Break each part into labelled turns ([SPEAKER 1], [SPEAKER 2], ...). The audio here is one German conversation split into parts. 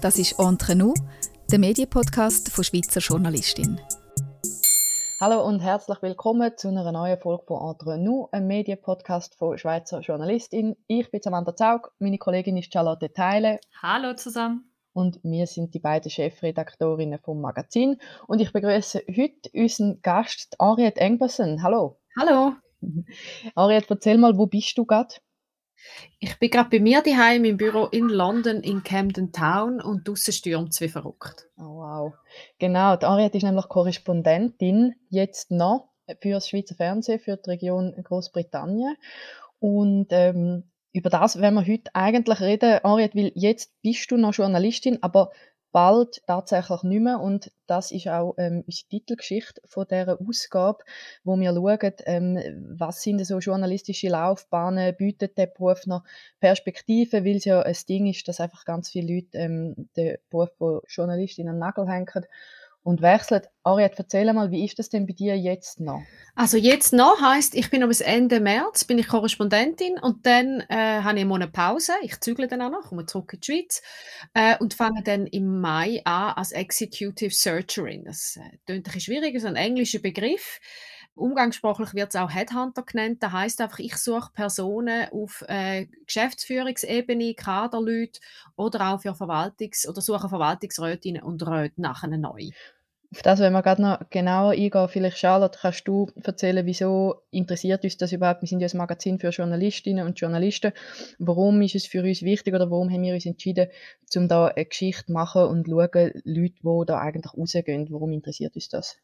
[SPEAKER 1] Das ist Entre nous, der Medienpodcast von Schweizer Journalistin.
[SPEAKER 2] Hallo und herzlich willkommen zu einer neuen Folge von Entre nous, einem Medienpodcast von Schweizer Journalistin. Ich bin Samantha Zaug, meine Kollegin ist Charlotte Teile.
[SPEAKER 3] Hallo zusammen.
[SPEAKER 2] Und wir sind die beiden Chefredaktorinnen vom Magazin. Und ich begrüße heute unseren Gast, Ariette Engbersen. Hallo.
[SPEAKER 3] Hallo.
[SPEAKER 2] Ariette, erzähl mal, wo bist du gerade?
[SPEAKER 3] Ich bin gerade bei mir daheim im Büro in London, in Camden Town und draussen stürmt es wie verrückt.
[SPEAKER 2] Oh, wow. Genau, die Ariette ist nämlich Korrespondentin jetzt noch für das Schweizer Fernsehen, für die Region Großbritannien. Und ähm, über das werden wir heute eigentlich reden, Ariette, weil jetzt bist du noch Journalistin, aber bald tatsächlich nicht mehr. Und das ist auch ähm, unsere Titelgeschichte von dieser Ausgabe, wo wir schauen, ähm, was sind so journalistische Laufbahnen, bietet der Beruf noch Perspektiven, weil es ja ein Ding ist, dass einfach ganz viele Leute ähm, den Beruf von Journalistin den Nagel hängen und wechselt. Ariette, erzähl mal, wie ist das denn bei dir jetzt noch?
[SPEAKER 3] Also jetzt noch heißt, ich bin bis Ende März bin ich Korrespondentin und dann äh, habe ich einen Monat Pause. Ich zügle dann auch noch, komme zurück in die Schweiz äh, und fange dann im Mai an als Executive Searcherin. Das äh, klingt ein bisschen schwierig, ist ein englischer Begriff. Umgangssprachlich wird es auch Headhunter genannt. Das heißt einfach, ich suche Personen auf äh, Geschäftsführungsebene, Kaderleute oder auch für Verwaltungs- oder suche Verwaltungsrätinnen und Räte nachher neu.
[SPEAKER 2] Auf das wenn wir gerade noch genauer eingehen. Vielleicht, Charlotte, kannst du erzählen, wieso interessiert uns das überhaupt? Wir sind ja ein Magazin für Journalistinnen und Journalisten. Warum ist es für uns wichtig oder warum haben wir uns entschieden, um da eine Geschichte zu machen und schauen, Leute, die da eigentlich rausgehen, warum interessiert uns das?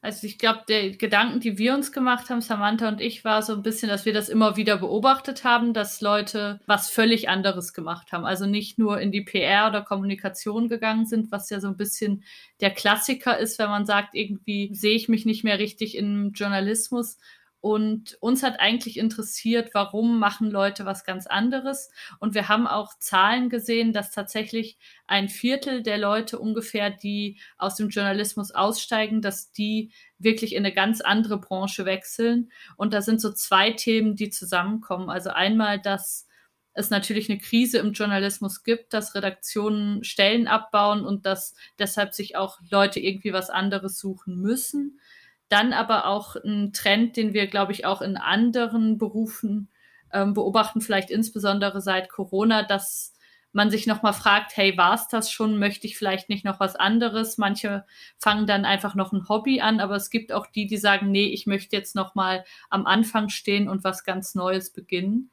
[SPEAKER 4] Also ich glaube, der Gedanken, die wir uns gemacht haben, Samantha und ich, war so ein bisschen, dass wir das immer wieder beobachtet haben, dass Leute was völlig anderes gemacht haben. Also nicht nur in die PR oder Kommunikation gegangen sind, was ja so ein bisschen der Klassiker ist, wenn man sagt, irgendwie sehe ich mich nicht mehr richtig im Journalismus, und uns hat eigentlich interessiert, warum machen Leute was ganz anderes. Und wir haben auch Zahlen gesehen, dass tatsächlich ein Viertel der Leute ungefähr, die aus dem Journalismus aussteigen, dass die wirklich in eine ganz andere Branche wechseln. Und da sind so zwei Themen, die zusammenkommen. Also einmal, dass es natürlich eine Krise im Journalismus gibt, dass Redaktionen Stellen abbauen und dass deshalb sich auch Leute irgendwie was anderes suchen müssen. Dann aber auch ein Trend, den wir, glaube ich, auch in anderen Berufen ähm, beobachten, vielleicht insbesondere seit Corona, dass man sich nochmal fragt, hey, war es das schon? Möchte ich vielleicht nicht noch was anderes? Manche fangen dann einfach noch ein Hobby an, aber es gibt auch die, die sagen, nee, ich möchte jetzt nochmal am Anfang stehen und was ganz Neues beginnen.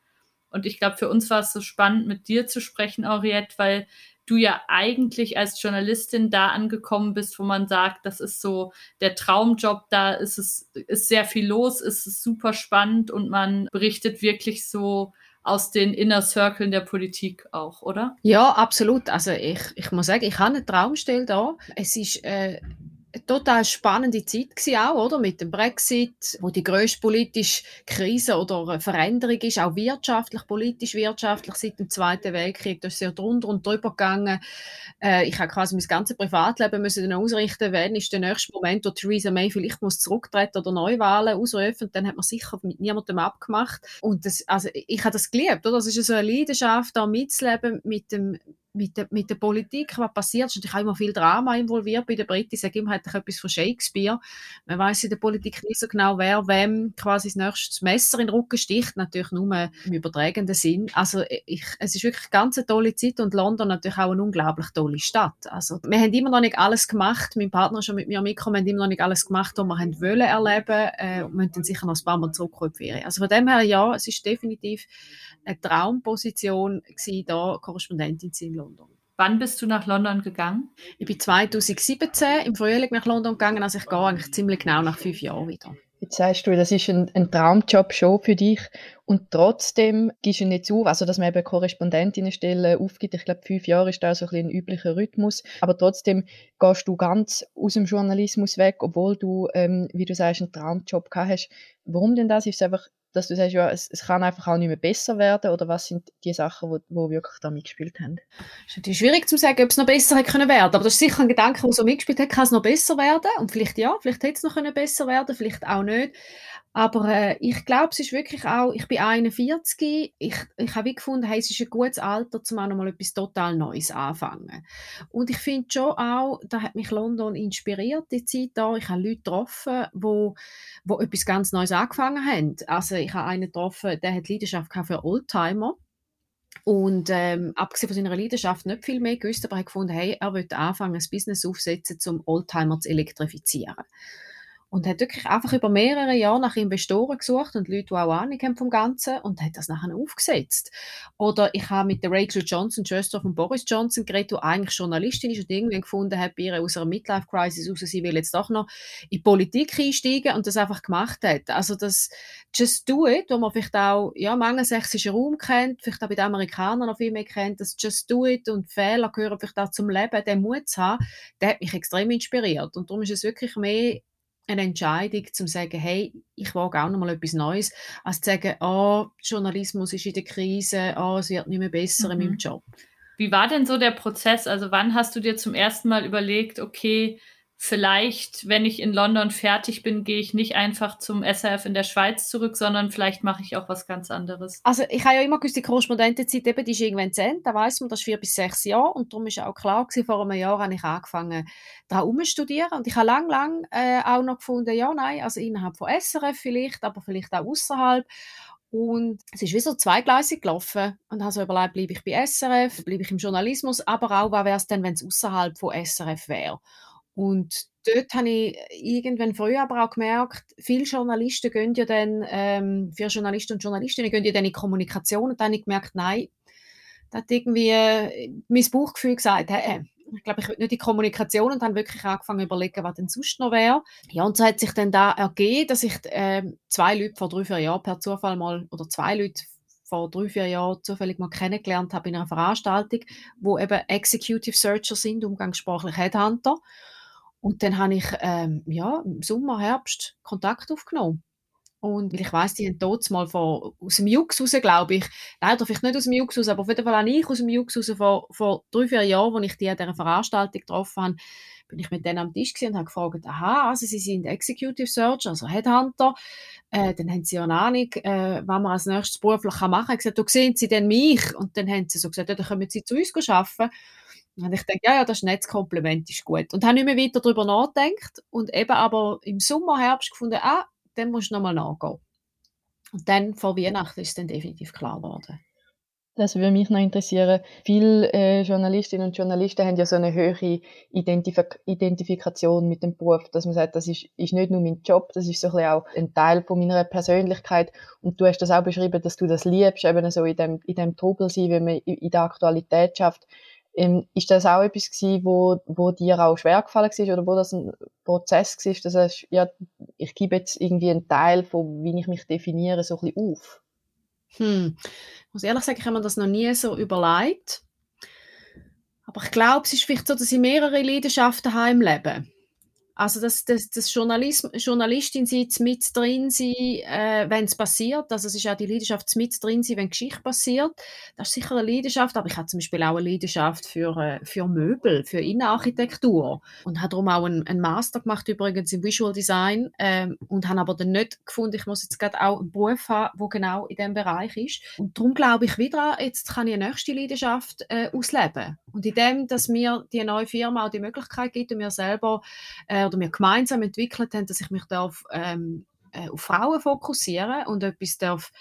[SPEAKER 4] Und ich glaube, für uns war es so spannend, mit dir zu sprechen, Henriette, weil du ja eigentlich als Journalistin da angekommen bist, wo man sagt, das ist so der Traumjob, da ist es ist sehr viel los, ist es super spannend und man berichtet wirklich so aus den Inner Circles der Politik auch, oder?
[SPEAKER 3] Ja, absolut. Also ich, ich muss sagen, ich habe einen Traumstelle da. Es ist äh, total spannende Zeit auch, oder? Mit dem Brexit, wo die grösste politische Krise oder Veränderung ist, auch wirtschaftlich, politisch, wirtschaftlich seit dem Zweiten Weltkrieg. Das ist sehr drunter und drüber gegangen. Äh, ich habe quasi mein ganzes Privatleben müssen dann ausrichten, wann ist der nächste Moment, wo Theresa May vielleicht muss zurücktreten oder Neuwahlen ausrufen. Dann hat man sicher mit niemandem abgemacht. Und das, also ich habe das geliebt, oder? Das ist so eine Leidenschaft, da mitzuleben mit dem mit der, mit der Politik, was passiert, ist natürlich auch immer viel Drama involviert bei den Briten. Ich sage immer, hat etwas von Shakespeare. Man weiß in der Politik nicht so genau, wer wem quasi das nächste Messer in den Rücken sticht. Natürlich nur im übertragenden Sinn. Also ich, es ist wirklich eine ganz tolle Zeit und London natürlich auch eine unglaublich tolle Stadt. Also wir haben immer noch nicht alles gemacht. Mein Partner ist schon mit mir mitgekommen, wir haben immer noch nicht alles gemacht, was wir haben wollen erleben äh, und müssen dann sicher noch ein paar Mal zurückkommen Also von dem her, ja, es ist definitiv eine Traumposition gewesen, da Korrespondentin zu sein in London.
[SPEAKER 4] Wann bist du nach London gegangen?
[SPEAKER 3] Ich bin 2017 im Frühling nach London gegangen, also ich gehe eigentlich ziemlich genau nach fünf Jahren wieder.
[SPEAKER 2] Jetzt sagst du, das ist ein, ein Traumjob schon für dich und trotzdem gehst du nicht zu, also dass man eben Korrespondentinnenstellen aufgibt. Ich glaube, fünf Jahre ist da so ein, ein üblicher Rhythmus, aber trotzdem gehst du ganz aus dem Journalismus weg, obwohl du, ähm, wie du sagst, einen Traumjob gehabt hast. Warum denn das? Ist es einfach dass du sagst, ja, es, es, kann einfach auch nicht mehr besser werden? Oder was sind die Sachen, die wo, wo wirklich da mitgespielt haben?
[SPEAKER 3] Es ist natürlich schwierig zu sagen, ob es noch besser hätte können werden. Aber das ist sicher ein Gedanke, der so mitgespielt hat, kann es noch besser werden? Und vielleicht ja, vielleicht hätte es noch können besser werden, vielleicht auch nicht. Aber äh, ich glaube, es ist wirklich auch, ich bin 41, ich, ich habe gefunden, hey, es ist ein gutes Alter, um auch noch mal etwas total Neues anfangen. Und ich finde schon auch, da hat mich London inspiriert, die Zeit da. Ich habe Leute getroffen, wo, wo etwas ganz Neues angefangen haben. Also ich habe einen getroffen, der hat Leidenschaft für Oldtimer. Und ähm, abgesehen von seiner Leidenschaft nicht viel mehr gewusst, aber er hat gefunden, hey, er will anfangen, ein Business aufsetzen, um Oldtimer zu elektrifizieren und hat wirklich einfach über mehrere Jahre nach Investoren gesucht und Leute, die auch Ahnung haben vom Ganzen und hat das nachher aufgesetzt. Oder ich habe mit der Rachel Johnson, Schwester von Boris Johnson geredet, die eigentlich Journalistin ist und irgendwann gefunden hat, bei ihr aus einer Midlife-Crisis raus, sie will jetzt doch noch in die Politik einsteigen und das einfach gemacht hat. Also das Just Do It, wo man vielleicht auch ja, im angelsächsischen Raum kennt, vielleicht auch bei den Amerikanern noch viel mehr kennt, das Just Do It und Fehler gehören vielleicht auch zum Leben, den Mut zu haben, der hat mich extrem inspiriert. Und darum ist es wirklich mehr eine Entscheidung, zu sagen, hey, ich wage auch noch mal etwas Neues, als zu sagen, oh, Journalismus ist in der Krise, oh, es wird nicht mehr besser mhm. in meinem mhm. Job.
[SPEAKER 4] Wie war denn so der Prozess? Also wann hast du dir zum ersten Mal überlegt, okay, vielleicht, wenn ich in London fertig bin, gehe ich nicht einfach zum SRF in der Schweiz zurück, sondern vielleicht mache ich auch was ganz anderes.
[SPEAKER 3] Also ich habe ja immer gewusst, die Korrespondentenzeit eben, die ist irgendwann zu Ende, da weiss man, das ist vier bis sechs Jahre und darum ist auch klar gewesen, vor einem Jahr habe ich angefangen, da studieren und ich habe lang, lang äh, auch noch gefunden, ja, nein, also innerhalb von SRF vielleicht, aber vielleicht auch außerhalb und es ist wie so zweigleisig gelaufen. Und habe so überlegt, bleibe ich bei SRF, bleibe ich im Journalismus, aber auch, was wäre es denn, wenn es außerhalb von SRF wäre. Und dort habe ich irgendwann früher aber auch gemerkt, viele Journalisten gehen ja dann, ähm, für Journalisten und Journalistinnen gehen ja dann in Kommunikation und dann habe ich gemerkt, nein, da hat irgendwie äh, mein Bauchgefühl gesagt, hey, ich glaube, ich will nicht in Kommunikation und dann wirklich angefangen zu überlegen, was denn sonst noch wäre. Ja, und so hat sich dann da ergeben, dass ich äh, zwei Leute vor drei, vier Jahren per Zufall mal, oder zwei Leute vor drei, vier Jahren zufällig mal kennengelernt habe in einer Veranstaltung, wo eben Executive Searcher sind, umgangssprachlich Headhunter. Und dann habe ich ähm, ja, im Sommer, Herbst Kontakt aufgenommen. Und weil ich weiss, die haben dort mal von, aus dem Jux raus, glaube ich, leider vielleicht nicht aus dem Jux raus, aber auf jeden Fall auch ich aus dem Jux raus, vor, vor drei, vier Jahren, als ich die an dieser Veranstaltung getroffen habe, bin ich mit denen am Tisch und habe gefragt, aha, also sie sind Executive Search, also Headhunter, äh, dann haben sie ja eine Ahnung, äh, was man als nächstes beruflich machen kann. Ich habe gesagt, du sehen sie denn mich? Und dann haben sie so gesagt, ja, dann kommen sie zu uns arbeiten. Und ich denke, ja, ja, das Netzkompliment ist gut. Und habe nicht mehr weiter darüber nachgedacht und eben aber im Sommer, Herbst gefunden, ah, dann musst du nochmal nachgehen. Und dann vor Weihnachten ist es dann definitiv klar geworden.
[SPEAKER 2] Das würde mich noch interessieren. Viele äh, Journalistinnen und Journalisten haben ja so eine höhere Identif Identifikation mit dem Beruf, dass man sagt, das ist, ist nicht nur mein Job, das ist so ein bisschen auch ein Teil von meiner Persönlichkeit. Und du hast das auch beschrieben, dass du das liebst, eben so in dem, in dem Trubel sein, wenn man in der Aktualität schafft. Ähm, ist das auch etwas gewesen, wo, wo dir auch schwer gefallen war oder wo das ein Prozess war, dass du, ja, ich gebe jetzt irgendwie einen Teil von, wie ich mich definiere, so ein bisschen auf?
[SPEAKER 3] Hm. Ich muss ehrlich sagen, ich habe mir das noch nie so überlegt. Aber ich glaube, es ist vielleicht so, dass ich mehrere Leidenschaften habe im Leben. Also das, das, das Journalism, Journalistin sein, mit drin sein, äh, wenn es passiert. Also es ist auch die Leidenschaft mit drin sein, wenn Geschichte passiert. Das ist sicher eine Leidenschaft, aber ich habe zum Beispiel auch eine Leidenschaft für, äh, für Möbel, für Innenarchitektur und habe darum auch einen, einen, Master gemacht übrigens im Visual Design ähm, und habe aber dann nicht gefunden, ich muss jetzt gerade auch einen Beruf haben, der genau in diesem Bereich ist. Und darum glaube ich wieder, jetzt kann ich eine nächste Leidenschaft äh, ausleben. Und in dem, dass mir die neue Firma auch die Möglichkeit gibt und mir selber äh, oder wir gemeinsam entwickelt haben, dass ich mich darf, ähm, äh, auf Frauen fokussieren und etwas darf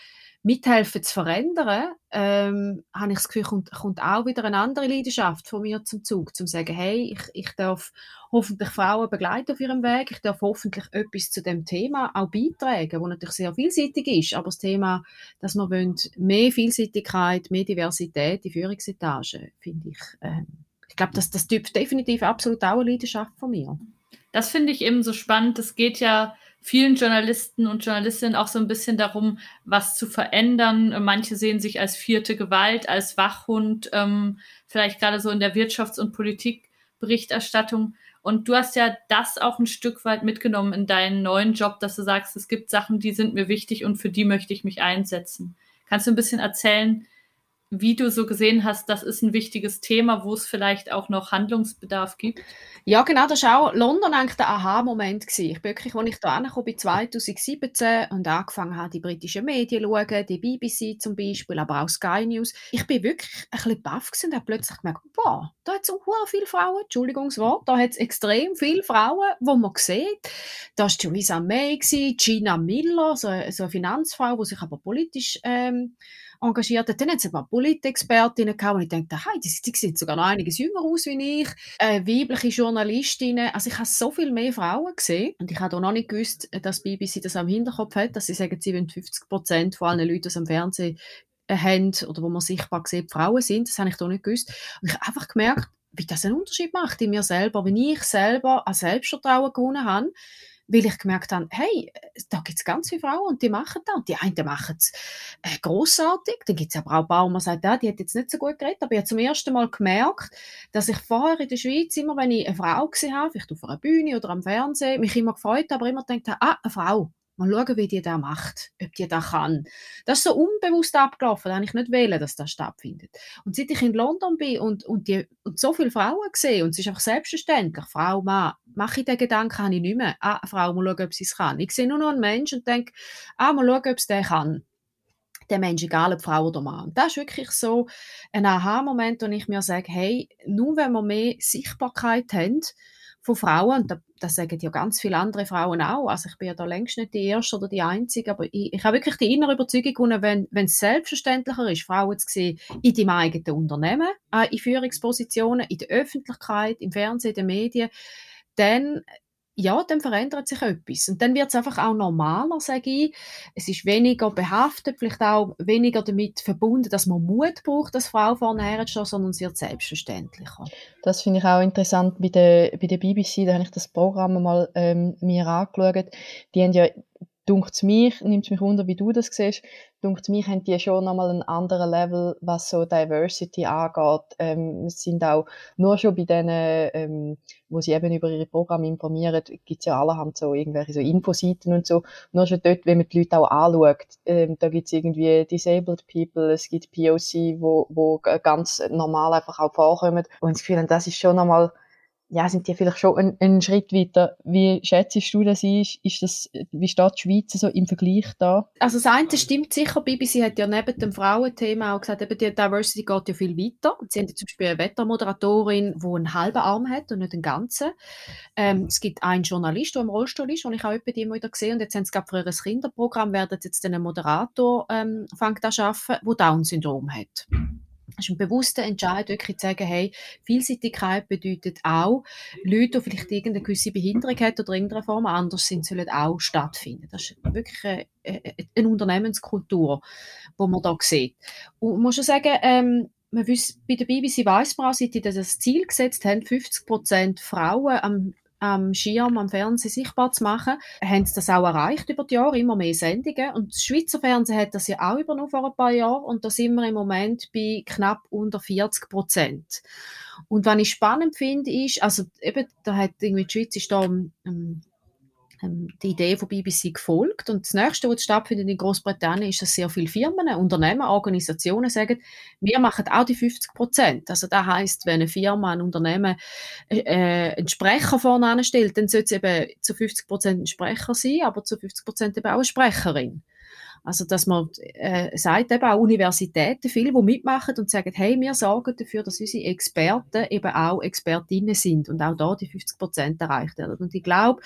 [SPEAKER 3] mithelfen zu verändern, ähm, habe ich das Gefühl, kommt, kommt auch wieder eine andere Leidenschaft von mir zum Zug, zum sagen, hey, ich, ich darf hoffentlich Frauen begleiten auf ihrem Weg, ich darf hoffentlich etwas zu dem Thema auch beitragen, wo natürlich sehr vielseitig ist, aber das Thema, dass wir wollen, mehr Vielseitigkeit, mehr Diversität in Führungsetagen, finde ich, äh, ich glaube, das, das Typ definitiv absolut auch eine Leidenschaft von mir
[SPEAKER 4] das finde ich eben so spannend. Es geht ja vielen Journalisten und Journalistinnen auch so ein bisschen darum, was zu verändern. Manche sehen sich als vierte Gewalt, als Wachhund, ähm, vielleicht gerade so in der Wirtschafts- und Politikberichterstattung. Und du hast ja das auch ein Stück weit mitgenommen in deinen neuen Job, dass du sagst, es gibt Sachen, die sind mir wichtig und für die möchte ich mich einsetzen. Kannst du ein bisschen erzählen, wie du so gesehen hast, das ist ein wichtiges Thema, wo es vielleicht auch noch Handlungsbedarf gibt?
[SPEAKER 3] Ja, genau, das war auch London eigentlich der Aha-Moment. Ich bin wirklich, als ich da angekommen bin, 2017 und angefangen habe, die britischen Medien zu schauen, die BBC zum Beispiel, aber auch Sky News. Ich bin wirklich ein bisschen baff und habe plötzlich gemerkt, boah, da hat es auch viele Frauen, Entschuldigungswort, da hat es extrem viele Frauen, die man sieht. Da war Theresa May, Gina Miller, so, so eine Finanzfrau, die sich aber politisch ähm, engagiert. Dann hat es ein paar Politexpertinnen gehabt, und ich dachte, hey, die, die sehen sogar noch einiges jünger aus wie ich. Äh, weibliche Journalistinnen. Also ich habe so viel mehr Frauen gesehen. Und ich habe auch noch nicht gewusst, dass BBC das am Hinterkopf hat, dass sie sagen, 57 Prozent von allen Leuten, die am Fernsehen äh, haben oder wo man sichtbar sieht, Frauen sind. Das habe ich da nicht gewusst. Und ich habe einfach gemerkt, wie das einen Unterschied macht in mir selber, wenn ich selber an Selbstvertrauen gewonnen habe weil ich gemerkt habe, hey, da gibt es ganz viele Frauen und die machen das. Und die einen machen es äh, grossartig, dann gibt es aber auch man sagt, ja, die hat jetzt nicht so gut geredet, aber ich habe zum ersten Mal gemerkt, dass ich vorher in der Schweiz immer, wenn ich eine Frau gesehen habe, vielleicht auf einer Bühne oder am Fernsehen, mich immer gefreut habe, aber immer gedacht habe, ah, eine Frau, Mal schauen, wie die das macht, ob die das kann. Das ist so unbewusst abgelaufen, da habe ich nicht wählen, dass das stattfindet. Und seit ich in London bin und, und, die, und so viele Frauen sehe, und es ist einfach selbstverständlich, Frau, Mann, mache ich den Gedanken, habe ich nicht mehr. Ah, Frau, mal schauen, ob sie es kann. Ich sehe nur noch einen Menschen und denke, ah, mal schauen, ob es den kann. Der Mensch, egal ob Frau oder Mann. Das ist wirklich so ein Aha-Moment, wo ich mir sage, hey, nur wenn wir mehr Sichtbarkeit haben, von Frauen, und das sagen ja ganz viele andere Frauen auch, also ich bin ja da längst nicht die Erste oder die Einzige, aber ich, ich habe wirklich die innere Überzeugung, wenn, wenn es selbstverständlicher ist, Frauen zu sehen in deinem eigenen Unternehmen, äh, in Führungspositionen, in der Öffentlichkeit, im Fernsehen, in den Medien, dann ja, dann verändert sich etwas. Und dann wird es einfach auch normaler, sage ich. Es ist weniger behaftet, vielleicht auch weniger damit verbunden, dass man Mut braucht, als Frau vorne herzustehen, sondern es wird selbstverständlicher.
[SPEAKER 2] Das finde ich auch interessant bei der, bei der BBC, da habe ich das Programm mal ähm, mir angeschaut. Die haben ja dunkt mich, nimmt mich wunder, wie du das siehst, dunkt mich, haben die schon nochmal einen anderen Level, was so Diversity angeht. Ähm, sind auch, nur schon bei denen, ähm, wo sie eben über ihre Programme informieren, gibt's ja allerhand so irgendwelche so Infoseiten und so. Nur schon dort, wenn man die Leute auch anschaut, ähm, da gibt's irgendwie Disabled People, es gibt POC, wo, wo ganz normal einfach auch vorkommen. Und das Gefühl, das ist schon nochmal ja, sind die vielleicht schon einen, einen Schritt weiter. Wie schätzt du das ein? Ist das, wie steht die Schweiz so im Vergleich da?
[SPEAKER 3] Also das eine stimmt sicher. BBC hat ja neben dem Frauenthema auch gesagt, eben die Diversity geht ja viel weiter. Sie haben zum Beispiel eine Wettermoderatorin, die einen halben Arm hat und nicht einen ganzen. Ähm, es gibt einen Journalist, der im Rollstuhl ist, den ich auch bei immer wieder gesehen Und jetzt haben sie gerade für ihr Kinderprogramm, werden jetzt einen Moderator ähm, fängt an arbeiten, der Down-Syndrom hat. Das ist ein bewusster Entscheid, wirklich zu sagen, hey, Vielseitigkeit bedeutet auch, Leute, die vielleicht irgendeine gewisse Behinderung haben oder in irgendeiner Form anders sind, sollen auch stattfinden. Das ist wirklich eine, eine Unternehmenskultur, die man da sieht. Und man muss schon sagen, ähm, man weiss, bei der BBC weiss man auch, seit die das Ziel gesetzt haben, 50% Frauen am am Schirm, am Fernsehen sichtbar zu machen, haben sie das auch erreicht über die Jahre, immer mehr Sendungen. Und das Schweizer Fernsehen hat das ja auch übernommen vor ein paar Jahren und da sind wir im Moment bei knapp unter 40 Prozent. Und was ich spannend finde, ist, also eben, da hat irgendwie die Schweiz ist da um, ähm, die Idee von BBC gefolgt. Und das Nächste, was stattfindet in Großbritannien, ist, dass sehr viele Firmen, Unternehmen, Organisationen sagen, wir machen auch die 50 Prozent. Also das heißt, wenn eine Firma, ein Unternehmen äh, äh einen Sprecher vorne anstellt, dann sollte es eben zu 50 Prozent ein Sprecher sein, aber zu 50 Prozent eben auch eine Sprecherin. Also, dass man äh, sagt eben auch Universitäten, viele, die mitmachen und sagen, hey, wir sorgen dafür, dass unsere Experten eben auch Expertinnen sind und auch da die 50 Prozent erreicht werden. Und ich glaube,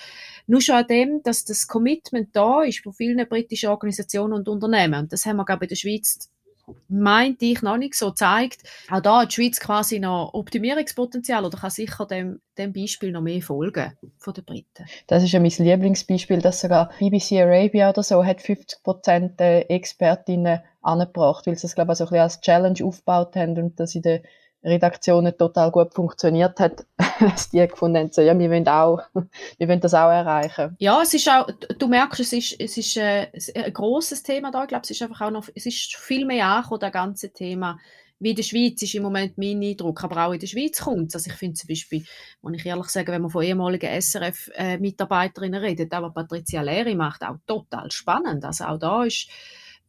[SPEAKER 3] nur schon an dem, dass das Commitment da ist von vielen britischen Organisationen und Unternehmen, und das haben wir, glaube ich, in der Schweiz meinte ich, noch nicht so zeigt. Auch da hat die Schweiz quasi noch Optimierungspotenzial oder kann sicher dem, dem Beispiel noch mehr folgen von den Briten.
[SPEAKER 2] Das ist ja mein Lieblingsbeispiel, dass sogar BBC Arabia oder so hat 50 Prozent Expertinnen angebracht, weil sie es, glaube ich, so ein bisschen als Challenge aufgebaut haben und dass in der Redaktionen total gut funktioniert hat, dass die gefunden haben, so, ja, wir wollen, auch, wir wollen das auch erreichen.
[SPEAKER 3] Ja, es ist auch, du merkst, es ist, es ist äh, ein grosses Thema da. Ich glaube, es ist einfach auch noch, es ist viel mehr angekommen, das ganze Thema. Wie in der Schweiz ist im Moment mein Eindruck, aber auch in der Schweiz kommt. Also ich finde zum Beispiel, muss ich ehrlich sagen, wenn man von ehemaligen SRF-Mitarbeiterinnen äh, redet, aber Patricia Leri macht auch total spannend. Also auch da ist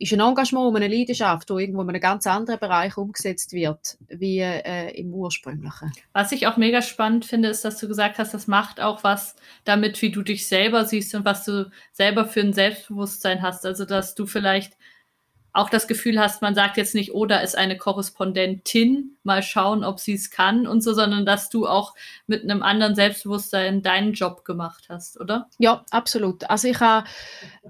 [SPEAKER 3] ist ein Engagement und eine Leidenschaft, die irgendwo in einem ganz anderen Bereich umgesetzt wird, wie äh, im ursprünglichen.
[SPEAKER 4] Was ich auch mega spannend finde, ist, dass du gesagt hast, das macht auch was damit, wie du dich selber siehst und was du selber für ein Selbstbewusstsein hast. Also, dass du vielleicht auch das Gefühl hast, man sagt jetzt nicht, oh, da ist eine Korrespondentin, mal schauen, ob sie es kann und so, sondern dass du auch mit einem anderen Selbstbewusstsein deinen Job gemacht hast, oder?
[SPEAKER 3] Ja, absolut. Also ich habe,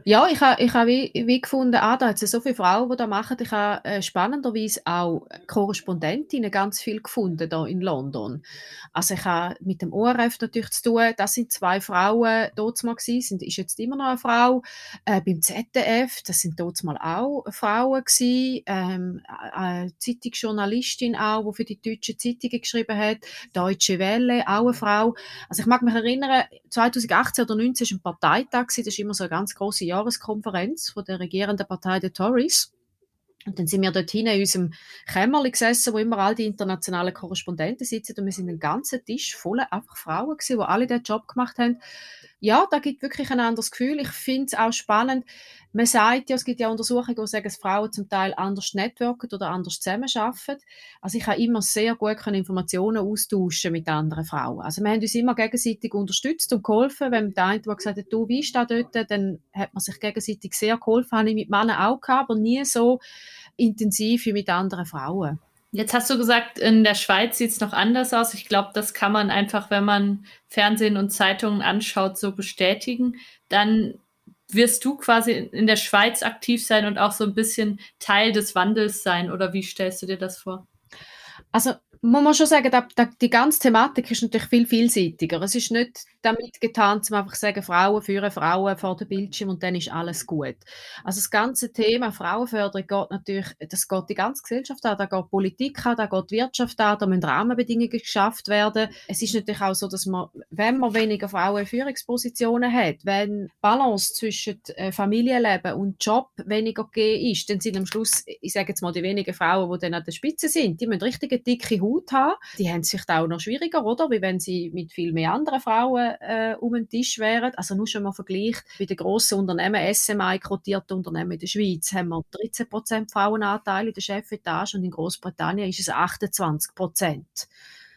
[SPEAKER 3] ja, ich habe, ich habe wie, wie gefunden, ah, da hat es so viele Frauen, die das machen. Ich habe äh, spannenderweise auch Korrespondentinnen ganz viel gefunden da in London. Also ich habe mit dem ORF natürlich zu tun, das sind zwei Frauen dort mal gewesen, sind, ist jetzt immer noch eine Frau. Äh, beim ZDF, das sind dort mal auch Frauen gewesen, ähm, eine Zeitungsjournalistin auch, die für die deutsche Zeitungen geschrieben hat, Deutsche Welle, auch eine Frau. Also ich mag mich erinnern, 2018 oder 2019 war ein Parteitag, das ist immer so eine ganz große Jahreskonferenz von der regierenden Partei der Tories. Und dann sind wir dort in unserem Kämmerli gesessen, wo immer all die internationalen Korrespondenten sitzen und wir sind einen ganzen Tisch voll einfach Frauen gewesen, die alle den Job gemacht haben. Ja, da gibt wirklich ein anderes Gefühl. Ich finde es auch spannend. Man sagt ja, es gibt ja Untersuchungen, die sagen, dass Frauen zum Teil anders networken oder anders zusammenarbeiten. Also ich habe immer sehr gut Informationen austauschen mit anderen Frauen. Also wir haben uns immer gegenseitig unterstützt und geholfen. Wenn der eine gesagt hat, du, wie ist das dort, dann hat man sich gegenseitig sehr geholfen. Habe ich mit Männern auch gehabt, aber nie so intensiv wie mit anderen Frauen.
[SPEAKER 4] Jetzt hast du gesagt, in der Schweiz sieht es noch anders aus. Ich glaube, das kann man einfach, wenn man Fernsehen und Zeitungen anschaut, so bestätigen. Dann wirst du quasi in der Schweiz aktiv sein und auch so ein bisschen Teil des Wandels sein? Oder wie stellst du dir das vor?
[SPEAKER 3] Also man muss schon sagen, die ganze Thematik ist natürlich viel vielseitiger. Es ist nicht damit getan, zum einfach sagen, Frauen führen Frauen vor dem Bildschirm und dann ist alles gut. Also das ganze Thema Frauenförderung geht natürlich, das geht die ganze Gesellschaft an, da geht Politik an, da geht Wirtschaft an, da müssen Rahmenbedingungen geschafft werden. Es ist natürlich auch so, dass man, wenn man weniger Frauen in Führungspositionen hat, wenn Balance zwischen äh, Familienleben und Job weniger gegeben ist, dann sind am Schluss, ich sage jetzt mal, die wenigen Frauen, die dann an der Spitze sind, die müssen richtige dicke Haut haben. Die haben es vielleicht auch noch schwieriger, oder? Wie wenn sie mit viel mehr anderen Frauen äh, um den Tisch wären. Also nur schon mal vergleicht, bei den grossen Unternehmen, SMI, quotierten Unternehmen in der Schweiz, haben wir 13% Frauenanteil in der Chefetage und in Großbritannien ist es 28%.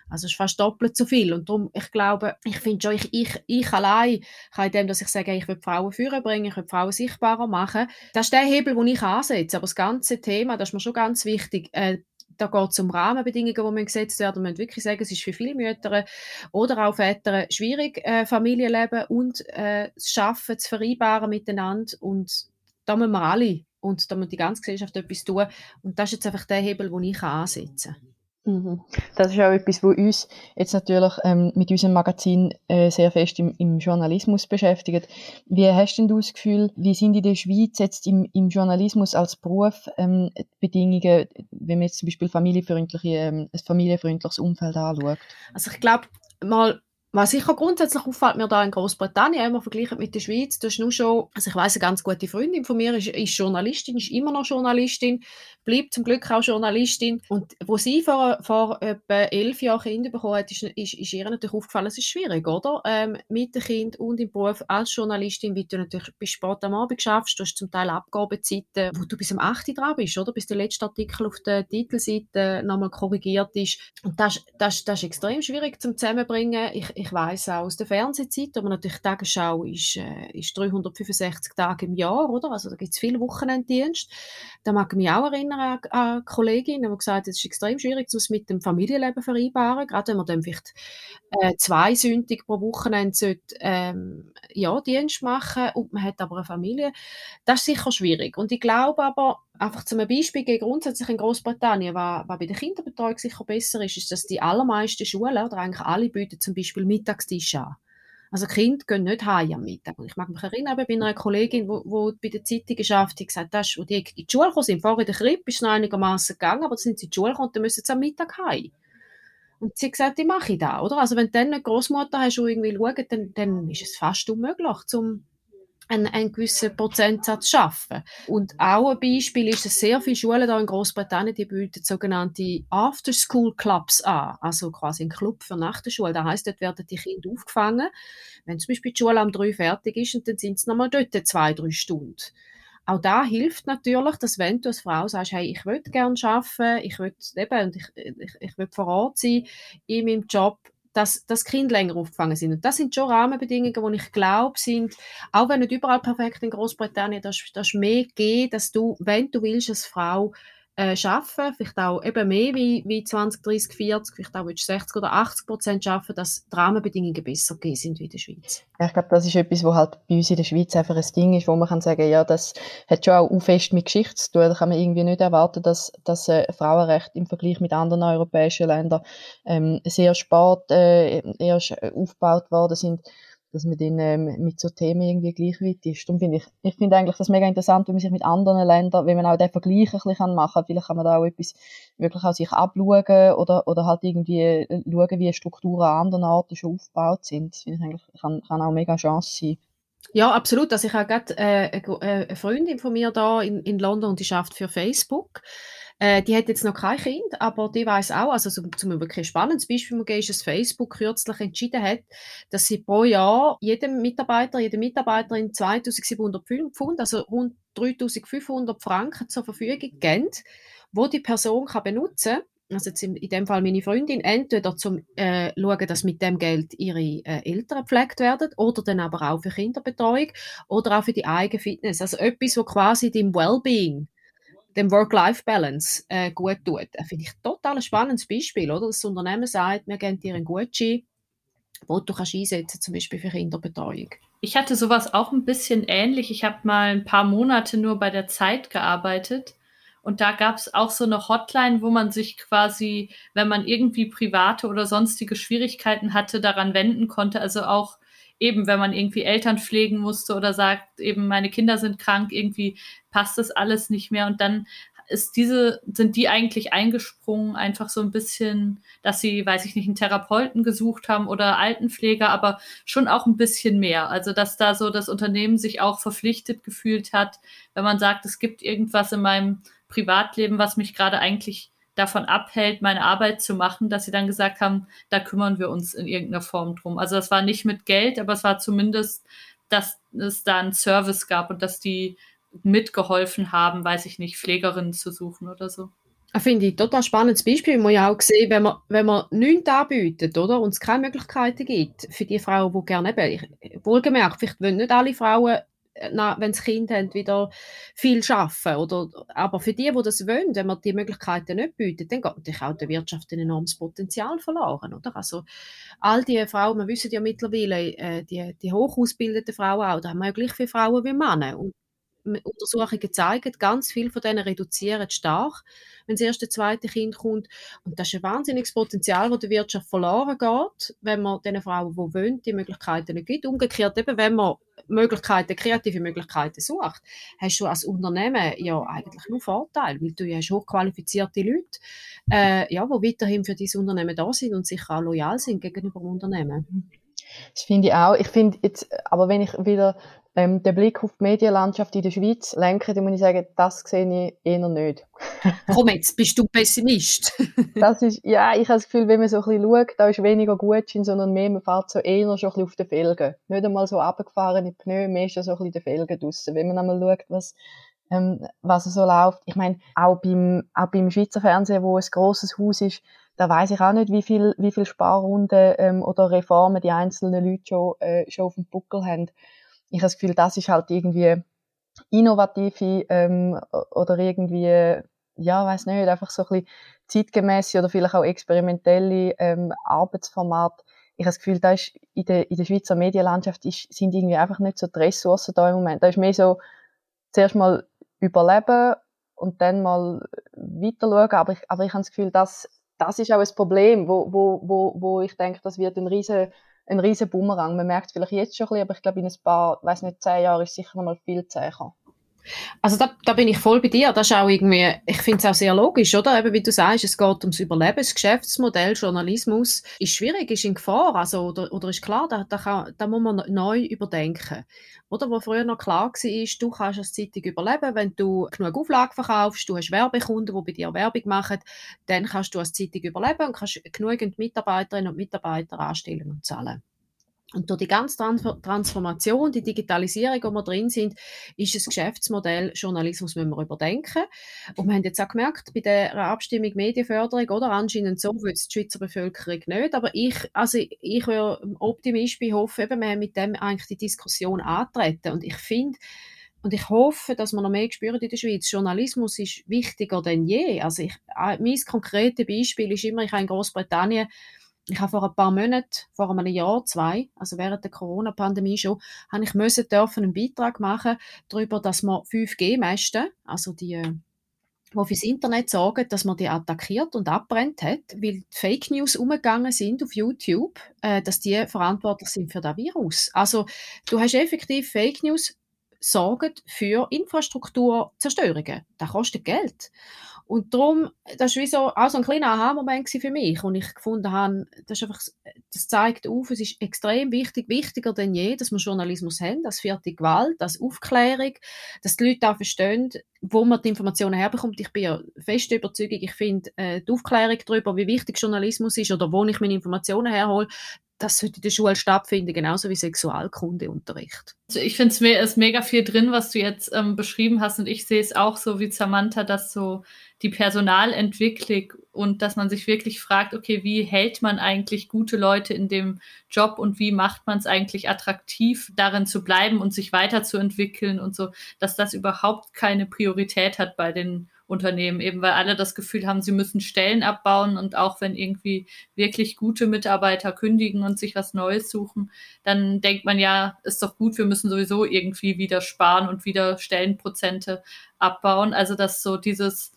[SPEAKER 3] Also es ist fast doppelt so viel. Und darum, ich glaube, ich finde schon, ich, ich, ich allein kann in dem, dass ich sage, ich will Frauen führen bringen, ich will Frauen sichtbarer machen, das ist der Hebel, den ich ansetze. Aber das ganze Thema, das ist mir schon ganz wichtig, äh, da geht es um Rahmenbedingungen, die gesetzt werden. Man muss wirklich sagen, es ist für viele Mütter oder auch Väter schwierig, äh, Familienleben und äh, das Schaffen zu vereinbaren miteinander. Und da müssen wir alle und da muss die ganze Gesellschaft etwas tun. Und das ist jetzt einfach der Hebel, den ich ansetzen kann.
[SPEAKER 2] Mhm. Das ist auch etwas, was uns jetzt natürlich ähm, mit unserem Magazin äh, sehr fest im, im, Journalismus beschäftigt. Wie hast denn du das Gefühl, wie sind in der Schweiz jetzt im, im Journalismus als Beruf ähm, Bedingungen, wenn man jetzt zum Beispiel familienfreundliche, ähm, ein familienfreundliches Umfeld anschaut?
[SPEAKER 3] Also ich glaube, mal was sicher grundsätzlich auffällt mir da in Großbritannien, immer verglichen mit der Schweiz, das ist nur schon, also ich weiß eine ganz gute Freundin von mir ist, ist Journalistin, ist immer noch Journalistin, bleibt zum Glück auch Journalistin. Und wo sie vor, vor etwa elf Jahren Kinder bekommen hat, ist, ist, ist ihr natürlich aufgefallen, es ist schwierig, oder? Ähm, mit dem Kind und im Beruf als Journalistin, wie du natürlich bis spät am Abend schaffst, du hast zum Teil Abgabezeiten, wo du bis um 8 Uhr dran bist, oder? Bis der letzte Artikel auf der Titelseite nochmal korrigiert ist. Und das, das, das ist extrem schwierig zum Zusammenbringen. Ich, ich weiß auch aus der Fernsehzeit, aber natürlich die Tagesschau ist, äh, ist 365 Tage im Jahr, oder? Also da gibt es viele Wochenenddienste. Da mag ich mich auch erinnern, erinnern an Kolleginnen, die gesagt es ist extrem schwierig, das mit dem Familienleben vereinbaren, gerade wenn man dann vielleicht äh, zwei Sündig pro Wochenende sollte, ähm, ja, Dienst machen und man hat aber eine Familie. Das ist sicher schwierig. Und ich glaube aber, einfach zum Beispiel grundsätzlich in Großbritannien, was, was bei der Kinderbetreuung sicher besser ist, ist, dass die allermeisten Schulen oder eigentlich alle bieten zum Beispiel Mittagstisch an. Also Kinder gehen nicht heim am Mittag. Und ich mag mich erinnern, bei einer Kollegin, die bei der Zeitung geschafft hat, gesagt, das, wo die in die Schule gekommen sind, vorher in der Krippe ist es einigermaßen gegangen, aber dann sind sie in die Schule gekommen und dann müssen sie am Mittag heim. Und sie hat gesagt, ich mache ich da, oder? Also wenn du dann eine Großmutter hast, die irgendwie schaut, dann, dann ist es fast unmöglich, zum einen, einen gewissen Prozentsatz schaffen. Und auch ein Beispiel ist, dass sehr viele Schulen da in Großbritannien, die bieten sogenannte After-School-Clubs an, also quasi ein Club für nach der Schule. Das heisst, dort werden die Kinder aufgefangen, wenn zum Beispiel die Schule um drei fertig ist und dann sind es nochmal dort zwei, drei Stunden. auch da hilft natürlich, dass wenn du als Frau sagst, hey, ich würde gerne arbeiten, ich will eben, und ich, ich, ich will vor Ort sein in meinem Job, dass, dass Kinder länger aufgefangen sind. Und das sind schon Rahmenbedingungen, die ich glaube, sind, auch wenn nicht überall perfekt in Großbritannien, das, das mehr gehen, dass du, wenn du willst, als Frau äh, arbeiten, vielleicht auch eben mehr wie, wie 20, 30, 40, vielleicht auch 60 oder 80 Prozent arbeiten, dass die Rahmenbedingungen besser gegeben sind wie in der Schweiz.
[SPEAKER 2] Ja, ich glaube, das ist etwas, wo halt bei uns in der Schweiz einfach ein Ding ist, wo man kann sagen, ja, das hat schon auch fest mit Geschichte zu tun. Da kann man irgendwie nicht erwarten, dass, dass äh, Frauenrecht im Vergleich mit anderen europäischen Ländern ähm, sehr spät äh, erst aufgebaut worden sind dass man dann ähm, mit so Themen irgendwie gleich weit ist. Darum finde ich, ich finde eigentlich das mega interessant, wenn man sich mit anderen Ländern, wenn man auch den Vergleich ein bisschen machen kann, vielleicht kann man da auch etwas wirklich auch sich abschauen oder, oder halt irgendwie äh, schauen, wie Strukturen an anderen Orten schon aufgebaut sind. Das finde ich eigentlich, kann, kann auch mega Chance sein.
[SPEAKER 3] Ja, absolut. Also ich habe gerade äh, eine Freundin von mir da in, in London und die schafft für Facebook. Äh, die hat jetzt noch kein Kind, aber die weiß auch, also zum, wirklich spannendes Beispiel geben, ist, dass Facebook kürzlich entschieden hat, dass sie pro Jahr jedem Mitarbeiter, jede Mitarbeiterin 2700 Pfund, also rund 3500 Franken zur Verfügung geben, wo die Person kann benutzen also jetzt in, dem Fall meine Freundin, entweder zum äh, schauen, dass mit dem Geld ihre äh, Eltern gepflegt werden oder dann aber auch für Kinderbetreuung oder auch für die eigene Fitness. Also etwas, wo quasi dem Wellbeing dem Work-Life-Balance äh, gut tut. Das finde ich total ein spannendes Beispiel, oder? Das Unternehmen sagt, wir geben dir einen Gutschein, wo du kannst einsetzen zum Beispiel für Kinderbetreuung.
[SPEAKER 4] Ich hatte sowas auch ein bisschen ähnlich. Ich habe mal ein paar Monate nur bei der Zeit gearbeitet. Und da gab es auch so eine Hotline, wo man sich quasi, wenn man irgendwie private oder sonstige Schwierigkeiten hatte, daran wenden konnte. Also auch eben, wenn man irgendwie Eltern pflegen musste oder sagt, eben meine Kinder sind krank, irgendwie passt das alles nicht mehr und dann ist diese, sind die eigentlich eingesprungen, einfach so ein bisschen, dass sie, weiß ich nicht, einen Therapeuten gesucht haben oder Altenpfleger, aber schon auch ein bisschen mehr. Also, dass da so das Unternehmen sich auch verpflichtet gefühlt hat, wenn man sagt, es gibt irgendwas in meinem Privatleben, was mich gerade eigentlich davon abhält, meine Arbeit zu machen, dass sie dann gesagt haben, da kümmern wir uns in irgendeiner Form drum. Also das war nicht mit Geld, aber es war zumindest, dass es da einen Service gab und dass die mitgeholfen haben, weiß ich nicht, Pflegerinnen zu suchen oder so.
[SPEAKER 3] Ich finde ich total spannendes Beispiel. Man ja auch sehen, wenn man, wenn man nichts anbietet, oder? Und es keine Möglichkeiten gibt für die Frauen, die gerne wohlgemerkt, vielleicht wollen nicht alle Frauen wenn sie Kind haben, wieder viel arbeiten. Oder, aber für die, die das wollen, wenn man die Möglichkeiten nicht bietet, dann geht natürlich auch der Wirtschaft ein enormes Potenzial verloren. Oder? Also, all die Frauen, wir wissen ja mittlerweile, äh, die, die hochausgebildeten Frauen auch, da haben wir ja gleich viele Frauen wie Männer. Und Untersuchungen zeigen, ganz viele von denen reduzieren stark, wenn das erste, zweite Kind kommt. Und das ist ein wahnsinniges Potenzial, das der Wirtschaft verloren geht, wenn man den Frauen, die wollen, die Möglichkeiten nicht gibt. Umgekehrt eben, wenn man Möglichkeiten, kreative Möglichkeiten sucht, hast du als Unternehmen ja eigentlich nur Vorteil, weil du ja hast hochqualifizierte Leute, äh, ja, die weiterhin für dieses Unternehmen da sind und sicher auch loyal sind gegenüber dem Unternehmen.
[SPEAKER 2] Das finde ich auch. Ich finde jetzt, aber wenn ich wieder ähm, den Blick auf die Medienlandschaft in der Schweiz lenke, dann muss ich sagen, das sehe ich eher nicht.
[SPEAKER 3] Komm jetzt, bist du Pessimist?
[SPEAKER 2] das ist, ja, ich habe das Gefühl, wenn man so ein bisschen schaut, da ist weniger Gutschein, sondern mehr, man fährt so eher schon ein bisschen auf den Felgen. Nicht einmal so abgefahrene Pneu, mehr schon so ein bisschen den Felgen draussen. Wenn man einmal schaut, was, ähm, was so läuft. Ich meine, auch beim, auch beim Schweizer Fernsehen, wo ein grosses Haus ist, da weiß ich auch nicht, wie viel, wie viel Sparrunden ähm, oder Reformen die einzelnen Leute schon, äh, schon auf dem Buckel haben ich habe das Gefühl, das ist halt irgendwie innovative ähm, oder irgendwie, ja, weiß nicht, einfach so ein bisschen zeitgemäße oder vielleicht auch experimentelle ähm, Arbeitsformat. Ich habe das Gefühl, da ist in der, in der Schweizer Medienlandschaft ist, sind irgendwie einfach nicht so die Ressourcen da im Moment. Da ist mehr so zuerst mal überleben und dann mal weiter schauen. Aber ich, aber ich habe das Gefühl, das, das ist auch ein Problem, wo, wo, wo, wo ich denke, das wird ein riesen ein riesen Bumerang. Man merkt es vielleicht jetzt schon ein bisschen, aber ich glaube, in ein paar, weiß nicht, zehn Jahren ist sicher noch mal viel zäher.
[SPEAKER 3] Also da, da bin ich voll bei dir. Das ist auch irgendwie, ich finde es auch sehr logisch, oder? Eben wie du sagst, es geht ums Überleben. Das Geschäftsmodell Journalismus ist schwierig, ist in Gefahr. Also, oder, oder ist klar, da, da, kann, da muss man neu überdenken. Oder wo früher noch klar war, du kannst als Zeitung überleben, wenn du genug Auflagen verkaufst, du hast Werbekunden, die bei dir Werbung machen, dann kannst du als Zeitung überleben und kannst genügend Mitarbeiterinnen und Mitarbeiter anstellen und zahlen. Und durch die ganze Transformation, die Digitalisierung, wo wir drin sind, ist das Geschäftsmodell Journalismus müssen wir überdenken. Und wir haben jetzt auch gemerkt, bei der Abstimmung Medienförderung, oder anscheinend so will es die Schweizer Bevölkerung nicht, aber ich, also ich wäre Optimist, ich hoffe eben, wir haben mit dem eigentlich die Diskussion antreten. Und ich finde, und ich hoffe, dass man noch mehr spüren in der Schweiz. Journalismus ist wichtiger denn je. Also ich, äh, mein konkretes Beispiel ist immer, ich habe in Großbritannien ich habe vor ein paar Monaten, vor einem Jahr, zwei, also während der Corona-Pandemie schon, habe ich müssen dürfen einen Beitrag machen darüber, dass man 5G-Mäste, also die, äh, die fürs Internet sorgen, dass man die attackiert und abbrennt hat, weil Fake News umgegangen sind auf YouTube, äh, dass die verantwortlich sind für das Virus. Also du hast effektiv Fake News sorgen für Infrastrukturzerstörungen. Das kostet Geld. Und darum, das war wie so, auch so ein kleiner Aha-Moment für mich. Und ich gefunden habe, das, einfach, das zeigt auf, es ist extrem wichtig, wichtiger denn je, dass wir Journalismus haben, das vierte Gewalt, das Aufklärung, dass die Leute auch verstehen, wo man die Informationen herbekommt. Ich bin ja fest überzeugt, ich finde äh, die Aufklärung darüber, wie wichtig Journalismus ist oder wo ich meine Informationen herhole, das sollte in der Schule stattfinden, genauso wie Sexualkundeunterricht.
[SPEAKER 4] Also ich finde, es ist mega viel drin, was du jetzt ähm, beschrieben hast und ich sehe es auch so wie Samantha, dass so die Personalentwicklung und dass man sich wirklich fragt, okay, wie hält man eigentlich gute Leute in dem Job und wie macht man es eigentlich attraktiv, darin zu bleiben und sich weiterzuentwickeln und so, dass das überhaupt keine Priorität hat bei den Unternehmen, eben weil alle das Gefühl haben, sie müssen Stellen abbauen und auch wenn irgendwie wirklich gute Mitarbeiter kündigen und sich was Neues suchen, dann denkt man ja, ist doch gut, wir müssen sowieso irgendwie wieder sparen und wieder Stellenprozente abbauen. Also dass so dieses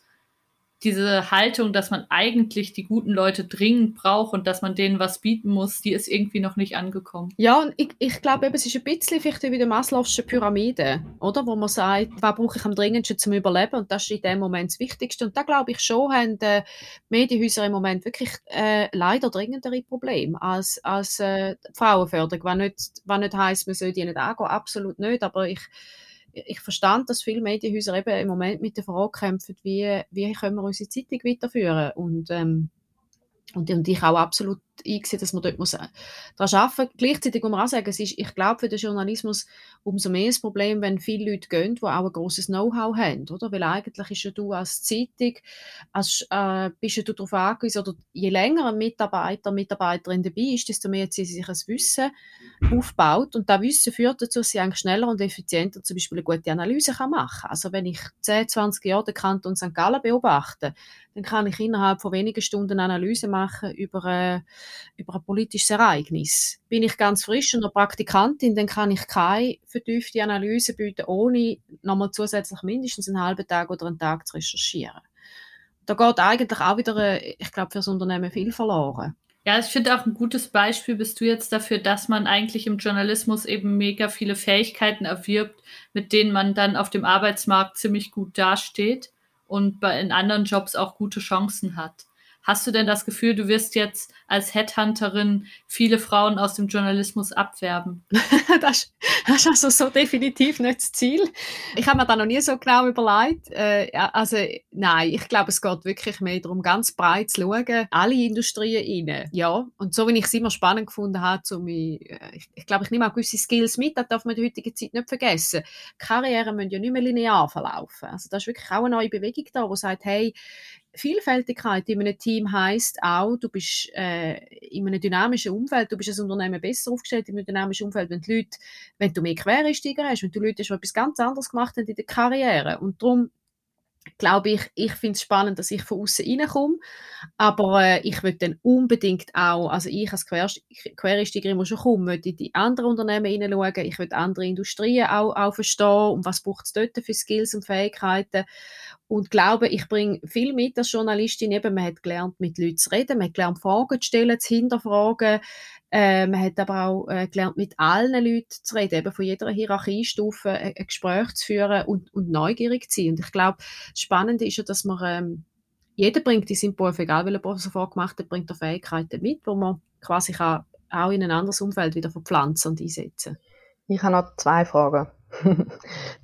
[SPEAKER 4] diese Haltung, dass man eigentlich die guten Leute dringend braucht und dass man denen was bieten muss, die ist irgendwie noch nicht angekommen.
[SPEAKER 3] Ja, und ich, ich glaube, es ist ein bisschen vielleicht wie die Maslow'sche Pyramide, oder? Wo man sagt, was brauche ich am dringendsten zum Überleben und das ist in dem Moment das Wichtigste. Und da glaube ich schon, haben die Medienhäuser im Moment wirklich äh, leider dringendere Probleme als, als äh, Frauenförderung, was nicht, nicht heisst, man soll die nicht angehen, absolut nicht, aber ich ich verstand, dass viele Medienhäuser eben im Moment mit der Frage kämpfen, wie, wie können wir unsere Zeitung weiterführen. Und ähm, und, und ich auch absolut eingesehen, dass man dort muss äh, daran arbeiten muss. Gleichzeitig muss man auch sagen, es ist, ich glaube, für den Journalismus umso mehr das Problem, wenn viele Leute gehen, die auch ein grosses Know-how haben, oder? Weil eigentlich ist ja du als Zeitung, als, äh, bist ja du darauf angewiesen, oder je länger ein Mitarbeiter, Mitarbeiterin dabei ist, desto mehr sie sich ein Wissen aufbaut. Und das Wissen führt dazu, dass sie eigentlich schneller und effizienter zum Beispiel eine gute Analyse kann machen kann. Also wenn ich 10, 20 Jahre den Kanton St. Gallen beobachte, dann kann ich innerhalb von wenigen Stunden Analyse machen über, äh, über ein politisches Ereignis. Bin ich ganz frisch und noch Praktikantin, dann kann ich keine vertiefte Analyse bieten, ohne nochmal zusätzlich mindestens einen halben Tag oder einen Tag zu recherchieren. Da geht eigentlich auch wieder, äh, ich glaube, für das Unternehmen viel verloren.
[SPEAKER 4] Ja, ich finde auch ein gutes Beispiel bist du jetzt dafür, dass man eigentlich im Journalismus eben mega viele Fähigkeiten erwirbt, mit denen man dann auf dem Arbeitsmarkt ziemlich gut dasteht und bei, in anderen Jobs auch gute Chancen hat. Hast du denn das Gefühl, du wirst jetzt als Headhunterin viele Frauen aus dem Journalismus abwerben?
[SPEAKER 3] das, das, ist also so definitiv nicht das Ziel. Ich habe mir da noch nie so genau überlegt. Äh, also nein, ich glaube, es geht wirklich mehr darum, ganz breit zu schauen, alle Industrien rein. Ja, und so wie ich es immer spannend gefunden habe, so mich, äh, ich, ich glaube, ich nehme auch gewisse Skills mit, das darf man in der heutigen Zeit nicht vergessen. Karrieren müssen ja nicht mehr linear verlaufen. Also da ist wirklich auch eine neue Bewegung da, die sagt, hey, Vielfältigkeit in einem Team heißt auch, du bist äh, in einem dynamischen Umfeld, du bist als Unternehmen besser aufgestellt in einem dynamischen Umfeld, wenn die Leute, wenn du mehr Quereinsteiger hast, wenn du Leute hast, die etwas ganz anderes gemacht haben in der Karriere. Und darum glaube ich, ich finde es spannend, dass ich von außen reinkomme, aber äh, ich würde dann unbedingt auch, also ich als Quer Quereinsteigerin, die schon komme, möchte in die anderen Unternehmen hineinschauen, ich würde andere Industrien auch, auch verstehen. Und was braucht es dort für Skills und Fähigkeiten und glaube, ich bringe viel mit als Journalistin. Eben, man hat gelernt, mit Leuten zu reden, man hat gelernt, Fragen zu stellen, zu hinterfragen. Äh, man hat aber auch äh, gelernt, mit allen Leuten zu reden, eben von jeder Hierarchiestufe ein, ein Gespräch zu führen und, und neugierig zu sein. Und ich glaube, das Spannende ist ja, dass man, ähm, jeder bringt in seinem Beruf, egal welcher Beruf er vorgemacht hat, bringt er Fähigkeiten mit, wo man quasi kann auch in ein anderes Umfeld wieder verpflanzen und einsetzen.
[SPEAKER 2] Ich habe noch zwei Fragen.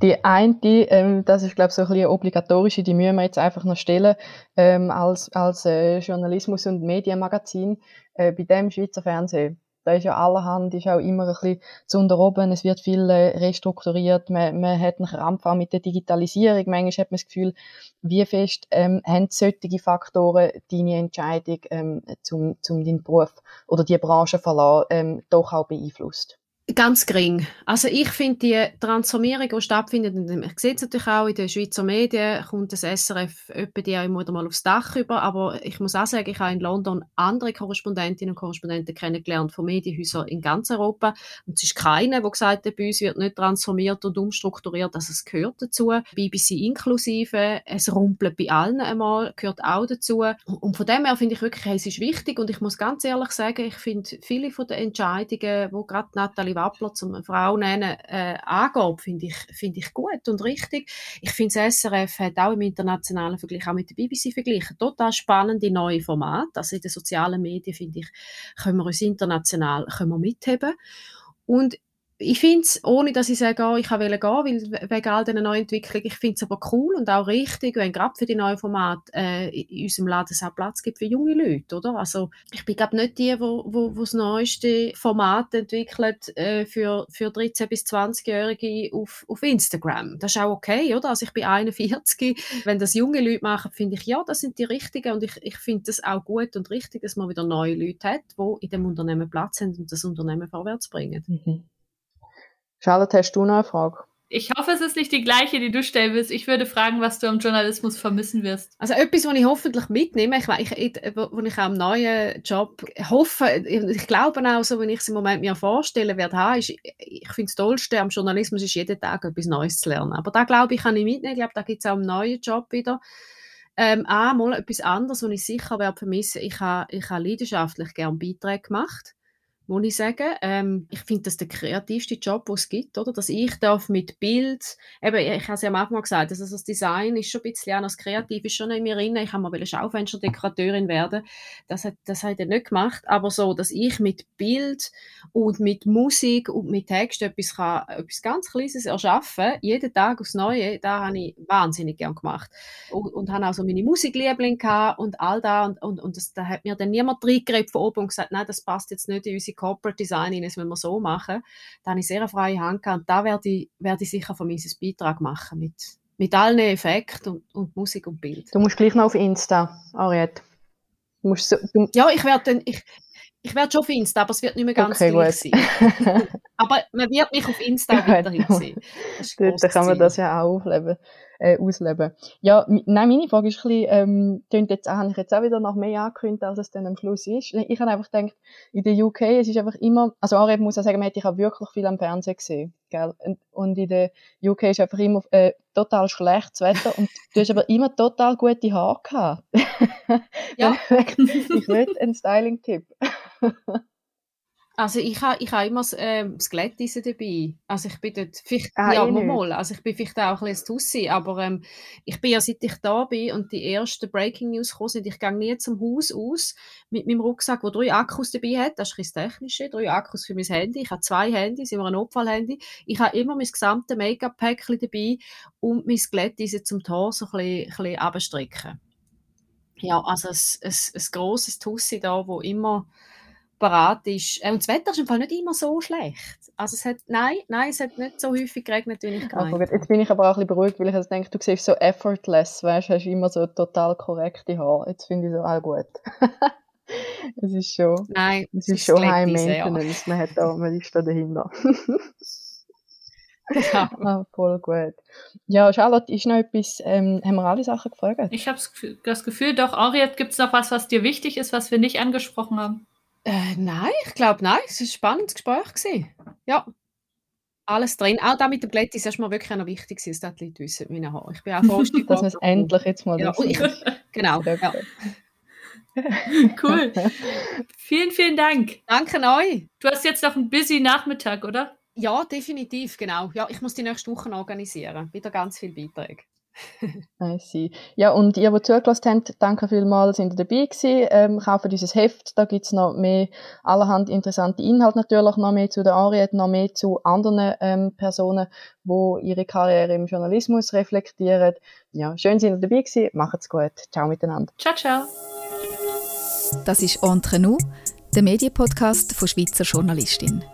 [SPEAKER 2] Die eine, ähm, das ist, glaube ich, so ein bisschen obligatorische, die müssen wir jetzt einfach noch stellen, ähm, als, als äh, Journalismus- und Medienmagazin äh, bei dem Schweizer Fernsehen. da ist ja allerhand, ist auch immer ein bisschen zu unteroben, es wird viel äh, restrukturiert, man, man hat einen Krampf auch mit der Digitalisierung, manchmal hat man das Gefühl, wie fest ähm, haben solche Faktoren deine Entscheidung ähm, zum, zum deinen Beruf oder die Branche verlassen, ähm, doch auch beeinflusst?
[SPEAKER 3] Ganz gering. Also ich finde die Transformierung, die stattfindet, und man sieht es natürlich auch in den Schweizer Medien, kommt das SRF etwa die auch immer mal aufs Dach über, aber ich muss auch sagen, ich habe in London andere Korrespondentinnen und Korrespondenten kennengelernt von Medienhäusern in ganz Europa. Und es ist keine, der gesagt hat, bei uns wird nicht transformiert und umstrukturiert, dass es gehört dazu, BBC inklusive, es rumpelt bei allen einmal, gehört auch dazu. Und von dem her finde ich wirklich, es ist wichtig. Und ich muss ganz ehrlich sagen, ich finde viele von den Entscheidungen, wo gerade Nathalie Wappler zum eine Frau nennen, äh, angeht, finde ich, finde ich gut und richtig. Ich finde, das SRF hat auch im internationalen Vergleich, auch mit der BBC verglichen, total spannende neue Formate. Also in den sozialen Medien, finde ich, können wir uns international können wir mitheben. Und ich finde es, ohne dass ich sage, oh, ich will gehen, weil wegen all diesen neuen Entwicklungen, ich finde es aber cool und auch richtig, wenn gerade für die neuen Formate äh, in unserem Laden es auch Platz gibt für junge Leute, oder? Also ich bin glaube nicht die, wo, wo, wo das neueste Format entwickelt äh, für, für 13- bis 20-Jährige auf, auf Instagram. Das ist auch okay, oder? Also ich bin 41, wenn das junge Leute machen, finde ich, ja, das sind die richtigen und ich, ich finde das auch gut und richtig, dass man wieder neue Leute hat, die in dem Unternehmen Platz haben und das Unternehmen vorwärts bringen. Mhm.
[SPEAKER 2] Charlotte, hast du noch eine Frage?
[SPEAKER 4] Ich hoffe, es ist nicht die gleiche, die du stellen willst. Ich würde fragen, was du am Journalismus vermissen wirst.
[SPEAKER 3] Also etwas, was ich hoffentlich mitnehme, ich, ich, ich, wo ich auch am neuen Job hoffe, ich glaube auch, so wie ich es im Moment mir vorstellen werde, haben, ist, ich finde das Tollste am Journalismus ist jeden Tag etwas Neues zu lernen. Aber da glaube ich, kann ich mitnehmen. Ich glaube, da gibt es auch einen neuen Job wieder. Ähm, einmal etwas anderes, was ich sicher werde vermissen. Ich habe, ich habe leidenschaftlich gerne Beiträge gemacht muss ich sagen. Ähm, ich finde das der kreativste Job, den es gibt, oder? Dass ich darf mit Bild, eben, ich habe es ja am Anfang gesagt, also das Design ist schon ein bisschen anders kreativ, ist schon in mir drin. Ich habe mal Schaufensterdekorateurin werden. Das hat, das hat er nicht gemacht. Aber so, dass ich mit Bild und mit Musik und mit Text etwas kann, etwas ganz Kleines erschaffen, jeden Tag aufs Neue, da habe ich wahnsinnig gern gemacht. Und, und habe auch so meine Musikliebling gehabt und all da und, und, und das, da hat mir dann niemand reingeredet von oben und gesagt, nein, das passt jetzt nicht in unsere Corporate Design das wollen wir so machen. Da habe ich sehr eine freie Hand gehabt und da werde ich, werde ich sicher von mir einen Beitrag machen mit, mit allen Effekten und, und Musik und Bild.
[SPEAKER 2] Du musst gleich noch auf Insta, Ariette.
[SPEAKER 3] Du musst so, du ja, ich werde dann, ich, ich werde schon auf Insta, aber es wird nicht mehr ganz okay, gleich sein. aber man wird mich auf Insta weiterhin sehen.
[SPEAKER 2] Dort kann man das ja auch aufleben äh, ausleben. Ja, nein, meine Frage ist ein bisschen, ähm, jetzt, habe ich jetzt auch wieder noch mehr angekündigt, als es dann am Schluss ist. Ich habe einfach gedacht, in der UK, es ist einfach immer, also Areb muss auch sagen, man hat ich auch wirklich viel am Fernsehen gesehen, gell? Und, und in der UK ist einfach immer äh, total schlechtes Wetter und du hast aber immer total gute Haare gehabt. ja. ich will einen Styling-Tipp.
[SPEAKER 3] Also ich habe ich ha immer das, äh, das Glätteisen dabei. Also ich bin dort, vielleicht, ah, ja, mal, also ich bin vielleicht auch ein bisschen Tussi, aber ähm, ich bin ja, seit ich da bin und die ersten Breaking News gekommen sind, ich gehe nie zum Haus aus mit meinem Rucksack, der drei Akkus dabei hat, das ist das Technische, drei Akkus für mein Handy, ich habe zwei Handys, immer ein Notfallhandy, ich habe immer mein gesamtes Make-up-Päckchen dabei und mein Glätteisen zum Tor so ein bisschen, ein bisschen. Ja, also ein, ein, ein grosses Tussi da, wo immer parat ist. Und das Wetter ist im Fall nicht immer so schlecht. Also es hat, nein, nein, es hat nicht so häufig geregnet, wie ich gemeint
[SPEAKER 2] habe. Jetzt bin ich aber auch ein bisschen beruhigt, weil ich also denke, du siehst so effortless, weißt du, hast immer so total korrekte Haare. Jetzt finde ich so auch gut. es ist schon,
[SPEAKER 3] nein,
[SPEAKER 2] es ist schon High Maintenance, ja. man hat da, man ist da dahinter. Ja. ah, voll gut. Ja, Charlotte, ist noch etwas, ähm, haben wir alle Sachen gefragt?
[SPEAKER 4] Ich habe das Gefühl, doch, Henriette, gibt es noch was, was dir wichtig ist, was wir nicht angesprochen haben?
[SPEAKER 3] Äh, nein, ich glaube nein. Es war ein spannendes Gespräch. Gewesen. Ja, alles drin. Auch da mit dem Glätti ist erstmal wirklich noch wichtig, dass die Leute wissen, wie ich habe. Ich bin auch froh,
[SPEAKER 2] dass es endlich jetzt mal
[SPEAKER 3] ja, ich, Genau, ja.
[SPEAKER 4] Cool. vielen, vielen Dank.
[SPEAKER 3] Danke euch.
[SPEAKER 4] Du hast jetzt noch einen busy Nachmittag, oder?
[SPEAKER 3] Ja, definitiv, genau. Ja, ich muss die nächste Woche organisieren. Wieder ganz viele Beiträge.
[SPEAKER 2] I see. Ja, und ihr, die zugelassen habt, danke vielmals, sind ihr dabei gewesen. Ähm, kaufen dieses Heft, da gibt's noch mehr allerhand interessante Inhalte natürlich, noch mehr zu der Ariette, noch mehr zu anderen ähm, Personen, wo ihre Karriere im Journalismus reflektieren. Ja, schön sind ihr dabei gewesen, macht's gut. Ciao miteinander.
[SPEAKER 4] Ciao, ciao.
[SPEAKER 1] Das ist Entre nous, der Medienpodcast von Schweizer Journalistin.